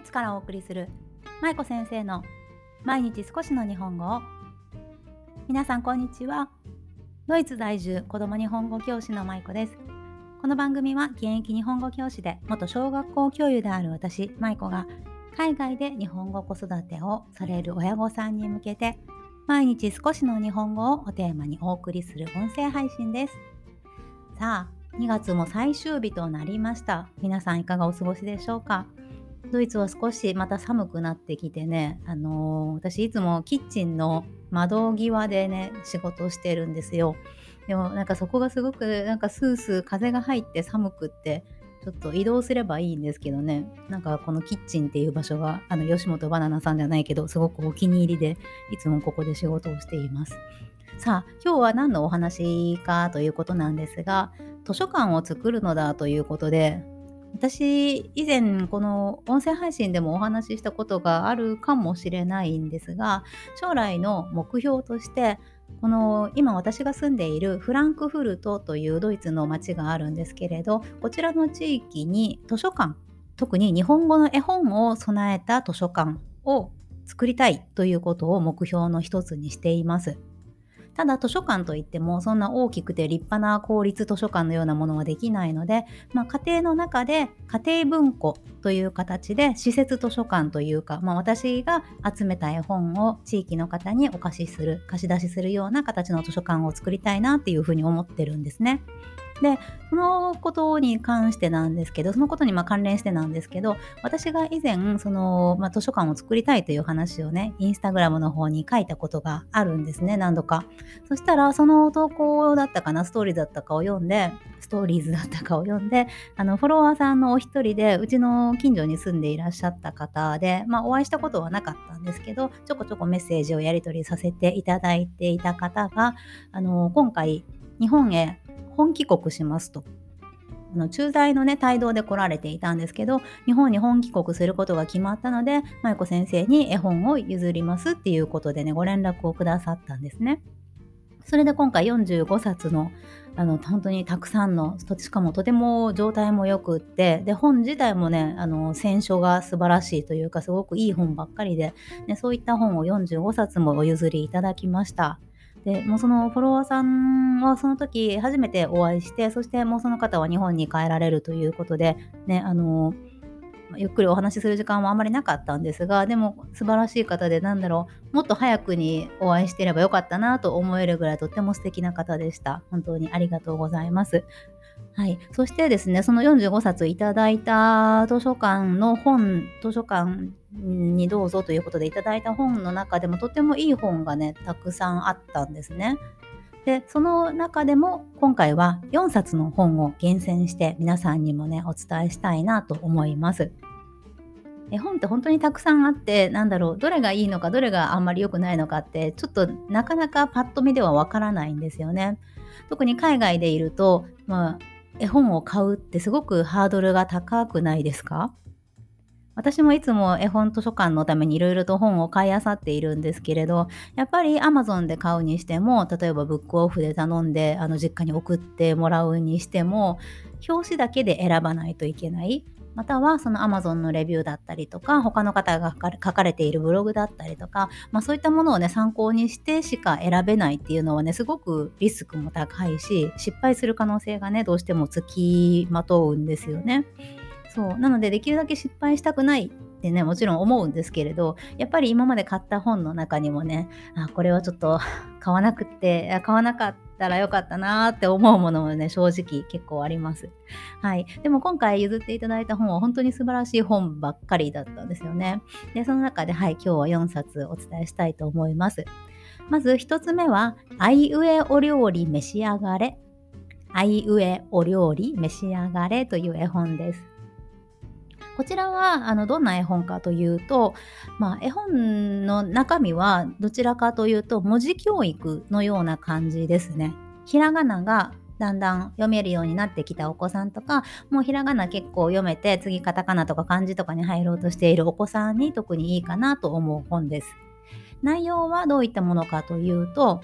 イツからお送りする舞子先生の毎日少しの日本語を。皆さんこんにちは。ドイツ在住子供日本語教師の舞子です。この番組は現役日本語教師で元小学校教諭である私舞子が海外で日本語子育てをされる親御さんに向けて毎日少しの日本語をおテーマにお送りする音声配信です。さあ2月も最終日となりました。皆さんいかがお過ごしでしょうか？ドイツは少しまた寒くなってきてね、あのー、私いつもキッチンの窓際でね、仕事をしてるんですよ。でもなんかそこがすごくなんかスースー風が入って寒くって、ちょっと移動すればいいんですけどね、なんかこのキッチンっていう場所が、あの吉本バナナさんじゃないけど、すごくお気に入りで、いつもここで仕事をしています。さあ、今日は何のお話かということなんですが、図書館を作るのだということで、私以前この音声配信でもお話ししたことがあるかもしれないんですが将来の目標としてこの今私が住んでいるフランクフルトというドイツの町があるんですけれどこちらの地域に図書館特に日本語の絵本を備えた図書館を作りたいということを目標の一つにしています。ただ図書館といってもそんな大きくて立派な公立図書館のようなものはできないので、まあ、家庭の中で家庭文庫という形で施設図書館というか、まあ、私が集めた絵本を地域の方にお貸しする貸し出しするような形の図書館を作りたいなっていうふうに思ってるんですね。でそのことに関してなんですけどそのことにま関連してなんですけど私が以前その、まあ、図書館を作りたいという話をねインスタグラムの方に書いたことがあるんですね何度か。そしたらその投稿だったかなストーリーだったかを読んでストーリーズだったかを読んであのフォロワーさんのお一人でうちの近所に住んでいらっしゃった方で、まあ、お会いしたことはなかったんですけどちょこちょこメッセージをやり取りさせていただいていた方があの今回日本へ本帰国しますと。あの駐在のね帯同で来られていたんですけど日本に本帰国することが決まったので舞子先生に絵本を譲りますっていうことでねご連絡をくださったんですね。それで今回45冊のあの本当にたくさんのしかもとても状態もよくってで本自体もねあの選書が素晴らしいというかすごくいい本ばっかりで、ね、そういった本を45冊もお譲りいただきました。でもうそのフォロワーさんはその時初めてお会いしてそしてもうその方は日本に帰られるということでねあのゆっくりお話しする時間はあまりなかったんですがでも素晴らしい方でなんだろうもっと早くにお会いしていればよかったなと思えるぐらいとっても素敵な方でした。本当にありがとうございます。はい、そしてですねその45冊いただいた図書館の本図書館にどうぞということでいただいた本の中でもとてもいい本がねたくさんあったんですね。でその中でも今回は4冊の本を厳選して皆さんにもねお伝えしたいなと思います。絵本って本当にたくさんあってなんだろうどれがいいのかどれがあんまり良くないのかってちょっとなかなかパッと見ではわからないんですよね。特に海外でいると、まあ、絵本を買うってすごくハードルが高くないですか？私もいつも絵本図書館のためにいろいろと本を買いあさっているんですけれどやっぱりアマゾンで買うにしても例えばブックオフで頼んであの実家に送ってもらうにしても表紙だけで選ばないといけない。またはその Amazon のレビューだったりとか他の方が書かれているブログだったりとか、まあ、そういったものをね参考にしてしか選べないっていうのはねすごくリスクも高いし失敗する可能性がねどうしてもつきまとうんですよね。そうなのでできるだけ失敗したくないってねもちろん思うんですけれどやっぱり今まで買った本の中にもねあこれはちょっと 買わなくて買わなかったらよかったなーって思うものもね正直結構あります。はい。でも今回譲っていただいた本は本当に素晴らしい本ばっかりだったんですよね。でその中ではい今日は4冊お伝えしたいと思います。まず1つ目は「あいうえお料理召し上がれ」あいうえお料理召し上がれという絵本です。こちらはあのどんな絵本かというと、まあ、絵本の中身はどちらかというと文字教育のような感じですね。ひらがながだんだん読めるようになってきたお子さんとかもうひらがな結構読めて次カタカナとか漢字とかに入ろうとしているお子さんに特にいいかなと思う本です。内容はどういったものかというと、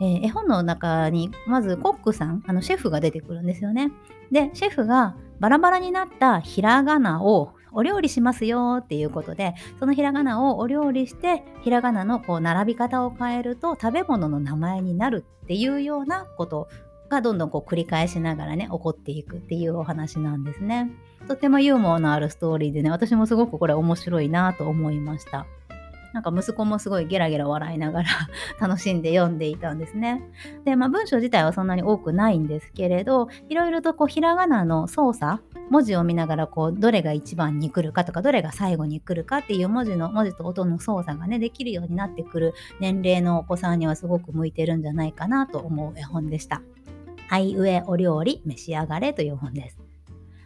えー、絵本の中にまずコックさんあのシェフが出てくるんですよね。でシェフがバラバラになったひらがなをお料理しますよっていうことでそのひらがなをお料理してひらがなのこう並び方を変えると食べ物の名前になるっていうようなことがどんどんこう繰り返しながらね起こっていくっていうお話なんですね。とてもユーモアのあるストーリーでね私もすごくこれ面白いなと思いました。なんか息子もすごいゲラゲラ笑いながら 楽しんで読んでいたんですね。で、まあ文章自体はそんなに多くないんですけれど、いろいろとこうひらがなの操作、文字を見ながらこうどれが一番に来るかとかどれが最後に来るかっていう文字の文字と音の操作がねできるようになってくる年齢のお子さんにはすごく向いてるんじゃないかなと思う絵本でした。あいうえお料理召し上がれという本です。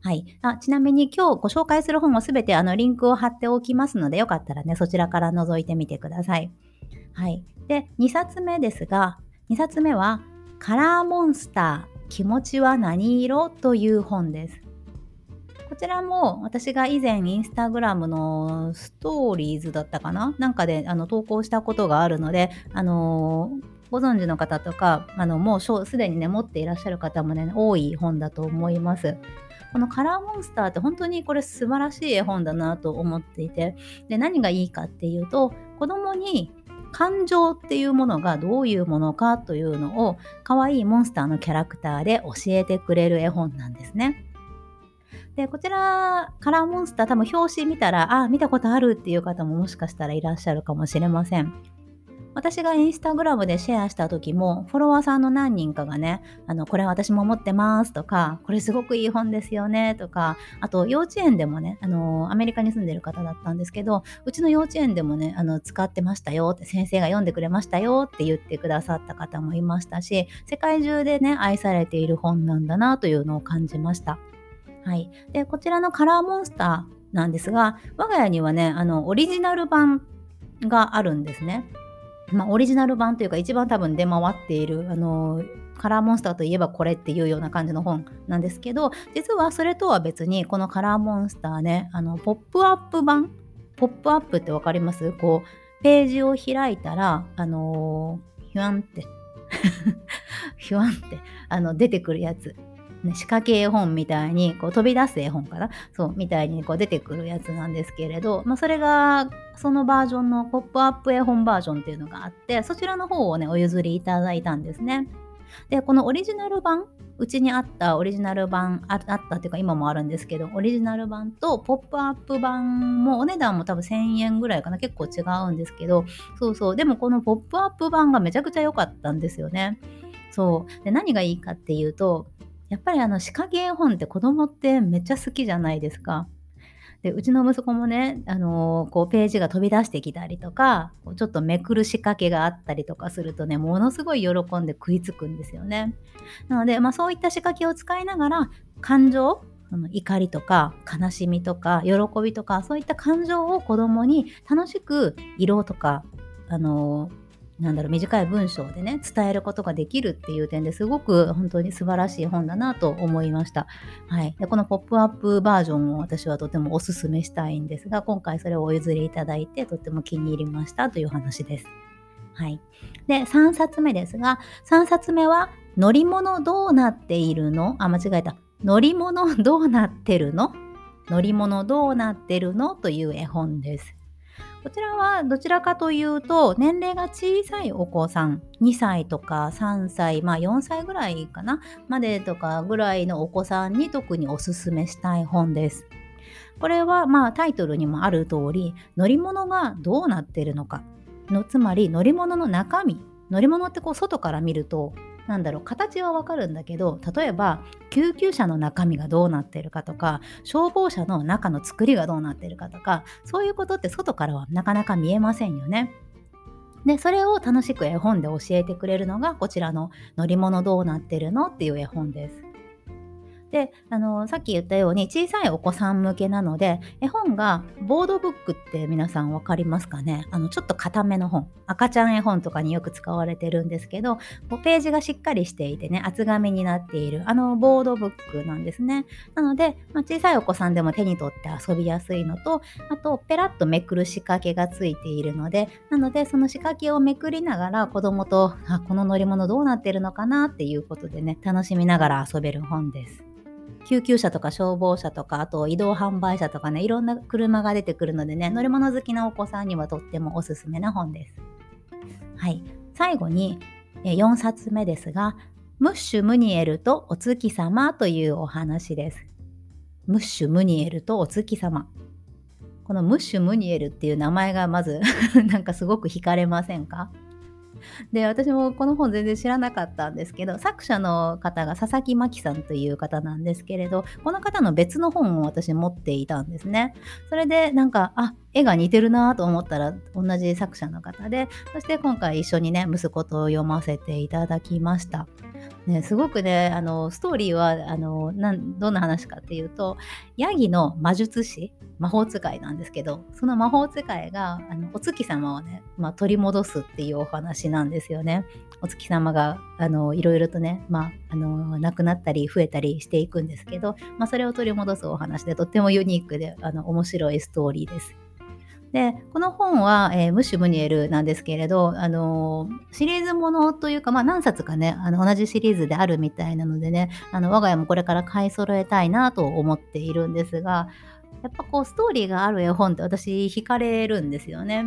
はい。あちなみに今日ご紹介する本はすべてあのリンクを貼っておきますので、よかったらね、そちらから覗いてみてください。はい。で、2冊目ですが、2冊目は、カラーモンスター、気持ちは何色？という本です。こちらも私が以前インスタグラムのストーリーズだったかな？なんかであの投稿したことがあるので、あのー、ご存知の方とか、あのもうすでにね、持っていらっしゃる方もね、多い本だと思います。このカラーモンスターって本当にこれ素晴らしい絵本だなと思っていて、で、何がいいかっていうと、子供に感情っていうものがどういうものかというのを可愛いモンスターのキャラクターで教えてくれる絵本なんですね。で、こちら、カラーモンスター多分表紙見たら、あ、見たことあるっていう方ももしかしたらいらっしゃるかもしれません。私がインスタグラムでシェアした時も、フォロワーさんの何人かがね、あの、これ私も持ってますとか、これすごくいい本ですよねとか、あと幼稚園でもね、あの、アメリカに住んでる方だったんですけど、うちの幼稚園でもね、あの、使ってましたよって、先生が読んでくれましたよって言ってくださった方もいましたし、世界中でね、愛されている本なんだなというのを感じました。はい。で、こちらのカラーモンスターなんですが、我が家にはね、あの、オリジナル版があるんですね。まあ、オリジナル版というか一番多分出回っているあのカラーモンスターといえばこれっていうような感じの本なんですけど実はそれとは別にこのカラーモンスターねあのポップアップ版ポップアップって分かります？こうページを開いたらあのー、ヒュアンって ヒュアンってあの出てくるやつ、仕掛け絵本みたいにこう飛び出す絵本かな？そうみたいにこう出てくるやつなんですけれど、まあ、それがそのバージョンのポップアップ絵本バージョンっていうのがあってそちらの方をねお譲りいただいたんですね。でこのオリジナル版うちにあったオリジナル版あったっていうか今もあるんですけどオリジナル版とポップアップ版もお値段も多分1000円ぐらいかな？結構違うんですけどそうそうでもこのポップアップ版がめちゃくちゃ良かったんですよね。そうで何がいいかっていうとやっぱりあの仕掛け絵本って子供ってめっちゃ好きじゃないですか。でうちの息子もね、あのー、こうページが飛び出してきたりとかちょっとめくる仕掛けがあったりとかするとねものすごい喜んで食いつくんですよね。なので、まあ、そういった仕掛けを使いながら感情怒りとか悲しみとか喜びとかそういった感情を子供に楽しく色とかあのーなんだろう短い文章でね伝えることができるっていう点ですごく本当に素晴らしい本だなと思いました。はい、でこのポップアップバージョンを私はとてもおすすめしたいんですが今回それをお譲りいただいてとっても気に入りましたという話です。はい、で3冊目ですが3冊目は「乗り物どうなっているの?」あ間違えた「乗り物どうなってるの?」乗り物どうなってるの？という絵本です。こちらはどちらかというと年齢が小さいお子さん2歳とか3歳まあ4歳ぐらいかなまでとかぐらいのお子さんに特におすすめしたい本です。これはまあタイトルにもある通り乗り物がどうなっているのかのつまり乗り物の中身乗り物ってこう外から見るとなんだろう形はわかるんだけど例えば救急車の中身がどうなってるかとか消防車の中の作りがどうなってるかとかそういうことって外からはなかなか見えませんよね。でそれを楽しく絵本で教えてくれるのがこちらの「乗り物どうなってるの?」っていう絵本です。であのさっき言ったように小さいお子さん向けなので絵本がボードブックって皆さん分かりますかね？あのちょっと固めの本。赤ちゃん絵本とかによく使われてるんですけどページがしっかりしていてね厚紙になっているあのボードブックなんですね。なので、まあ、小さいお子さんでも手に取って遊びやすいのとあとペラッとめくる仕掛けがついているのでなのでその仕掛けをめくりながら子供とあこの乗り物どうなってるのかなっていうことでね楽しみながら遊べる本です。救急車とか消防車とかあと移動販売車とかねいろんな車が出てくるのでね乗り物好きなお子さんにはとってもおすすめな本です。はい最後に4冊目ですがムッシュ・ムニエルとお月様というお話です。ムッシュ・ムニエルとお月様。このムッシュ・ムニエルっていう名前がまず なんかすごく惹かれませんか？で私もこの本全然知らなかったんですけど作者の方が佐々木真希さんという方なんですけれどこの方の別の本を私持っていたんですね。それでなんかあ絵が似てるなと思ったら同じ作者の方でそして今回一緒にね息子と読ませていただきました。ね、すごくねあのストーリーはあのなんどんな話かっていうとヤギの魔術師魔法使いなんですけどその魔法使いがあのお月様をね、まあ、取り戻すっていうお話なんですよね。お月様があのいろいろとね、まあ、あの亡くなったり増えたりしていくんですけど、まあ、それを取り戻すお話でとってもユニークであの面白いストーリーです。でこの本は、えー、ムッシュ・ムニエルなんですけれど、あのー、シリーズものというか、まあ、何冊かねあの同じシリーズであるみたいなのでねあの我が家もこれから買い揃えたいなと思っているんですがやっぱこうストーリーがある絵本って私惹かれるんですよね。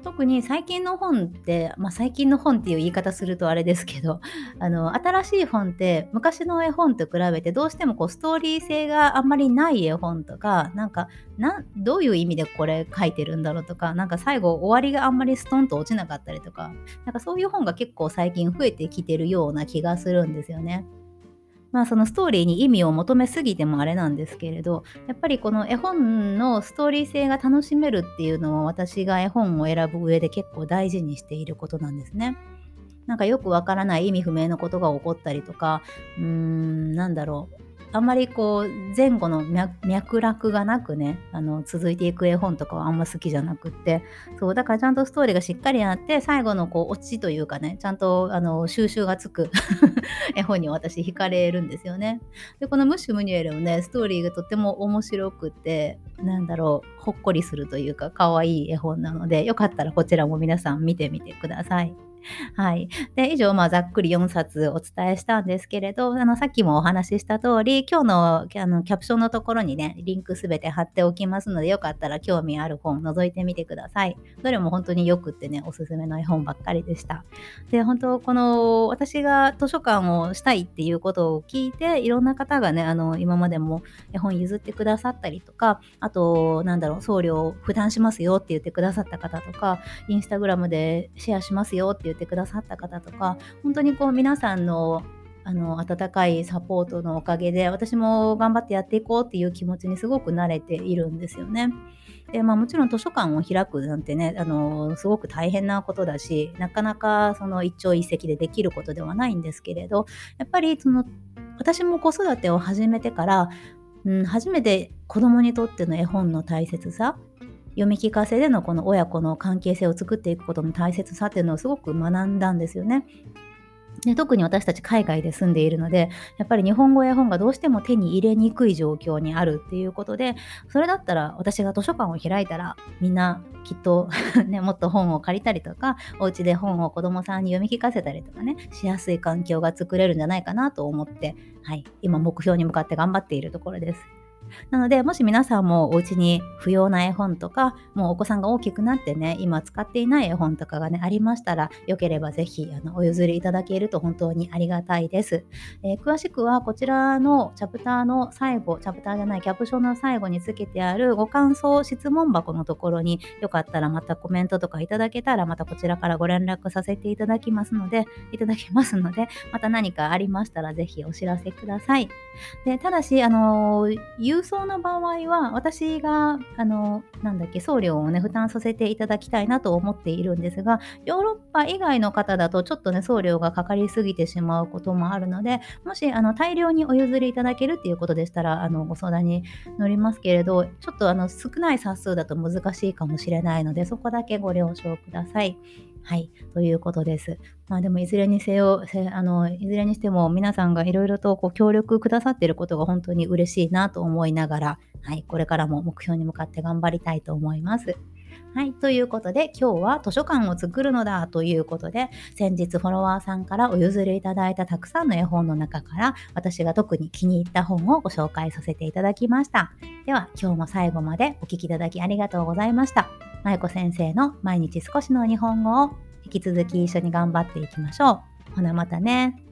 特に最近の本って、まあ、最近の本っていう言い方するとあれですけど あの新しい本って昔の絵本と比べてどうしてもこうストーリー性があんまりない絵本とかなんかなどういう意味でこれ書いてるんだろうとかなんか最後終わりがあんまりストンと落ちなかったりとかなんかそういう本が結構最近増えてきてるような気がするんですよね。まあそのストーリーに意味を求めすぎてもあれなんですけれどやっぱりこの絵本のストーリー性が楽しめるっていうのは私が絵本を選ぶ上で結構大事にしていることなんですね。なんかよくわからない意味不明のことが起こったりとかうーんなんだろうあんまりこう前後の脈絡がなくねあの続いていく絵本とかはあんま好きじゃなくってそうだからちゃんとストーリーがしっかりあって最後のこうオチというかねちゃんとあの収集がつく 絵本に私惹かれるんですよね。でこのムッシュ・ムニュエルもねストーリーがとっても面白くてなんだろうほっこりするというか可愛い絵本なのでよかったらこちらも皆さん見てみてください。はい。で、以上、まあ、ざっくり4冊お伝えしたんですけれど、あの、さっきもお話しした通り、今日のあのキャプションのところにね、リンクすべて貼っておきますので、よかったら興味ある本覗いてみてください。どれも本当によくってね、おすすめの絵本ばっかりでした。で、本当、この、私が図書館をしたいっていうことを聞いて、いろんな方がね、あの、今までも絵本譲ってくださったりとか、あと、なんだろう、送料負担しますよって言ってくださった方とか、インスタグラムでシェアしますよって言ってくださった方とか本当にこう皆さんのあの温かいサポートのおかげで私も頑張ってやっていこうっていう気持ちにすごく慣れているんですよね。でまあ、もちろん図書館を開くなんてねあのすごく大変なことだしなかなかその一朝一夕でできることではないんですけれどやっぱりその私も子育てを始めてから、うん、初めて子供にとっての絵本の大切さ読み聞かせでのこの親子の関係性を作っていくことの大切さっていうのをすごく学んだんですよね。で特に私たち海外で住んでいるのでやっぱり日本語や本がどうしても手に入れにくい状況にあるっていうことでそれだったら私が図書館を開いたらみんなきっと ね、もっと本を借りたりとかお家で本を子供さんに読み聞かせたりとかねしやすい環境が作れるんじゃないかなと思って、はい、今目標に向かって頑張っているところです。なので、もし皆さんもお家に不要な絵本とか、もうお子さんが大きくなってね、今使っていない絵本とかがね、ありましたら、よければぜひあのお譲りいただけると本当にありがたいです、えー、詳しくはこちらのチャプターの最後、チャプターじゃないキャプションの最後につけてあるご感想質問箱のところによかったらまたコメントとかいただけたらまたこちらからご連絡させていただきますので、いただきますので、また何かありましたらぜひお知らせください。でただし、あのー、郵送の場合は、私が、あの、なんだっけ、送料をね、負担させていただきたいなと思っているんですが、ヨーロッパ以外の方だと、ちょっとね、送料がかかりすぎてしまうこともあるので、もし、あの、大量にお譲りいただけるっていうことでしたら、あの、ご相談に乗りますけれど、ちょっと、あの、少ない冊数だと難しいかもしれないので、そこだけご了承ください。はい、ということです。まあでもいずれにせよ、あのいずれにしても皆さんがいろいろとこう協力くださっていることが本当に嬉しいなと思いながら、はい、これからも目標に向かって頑張りたいと思います。はい。ということで、今日は図書館を作るのだということで、先日フォロワーさんからお譲りいただいたたくさんの絵本の中から、私が特に気に入った本をご紹介させていただきました。では、今日も最後までお聴きいただきありがとうございました。まゆこ先生の毎日少しの日本語を引き続き一緒に頑張っていきましょう。ほなまたね。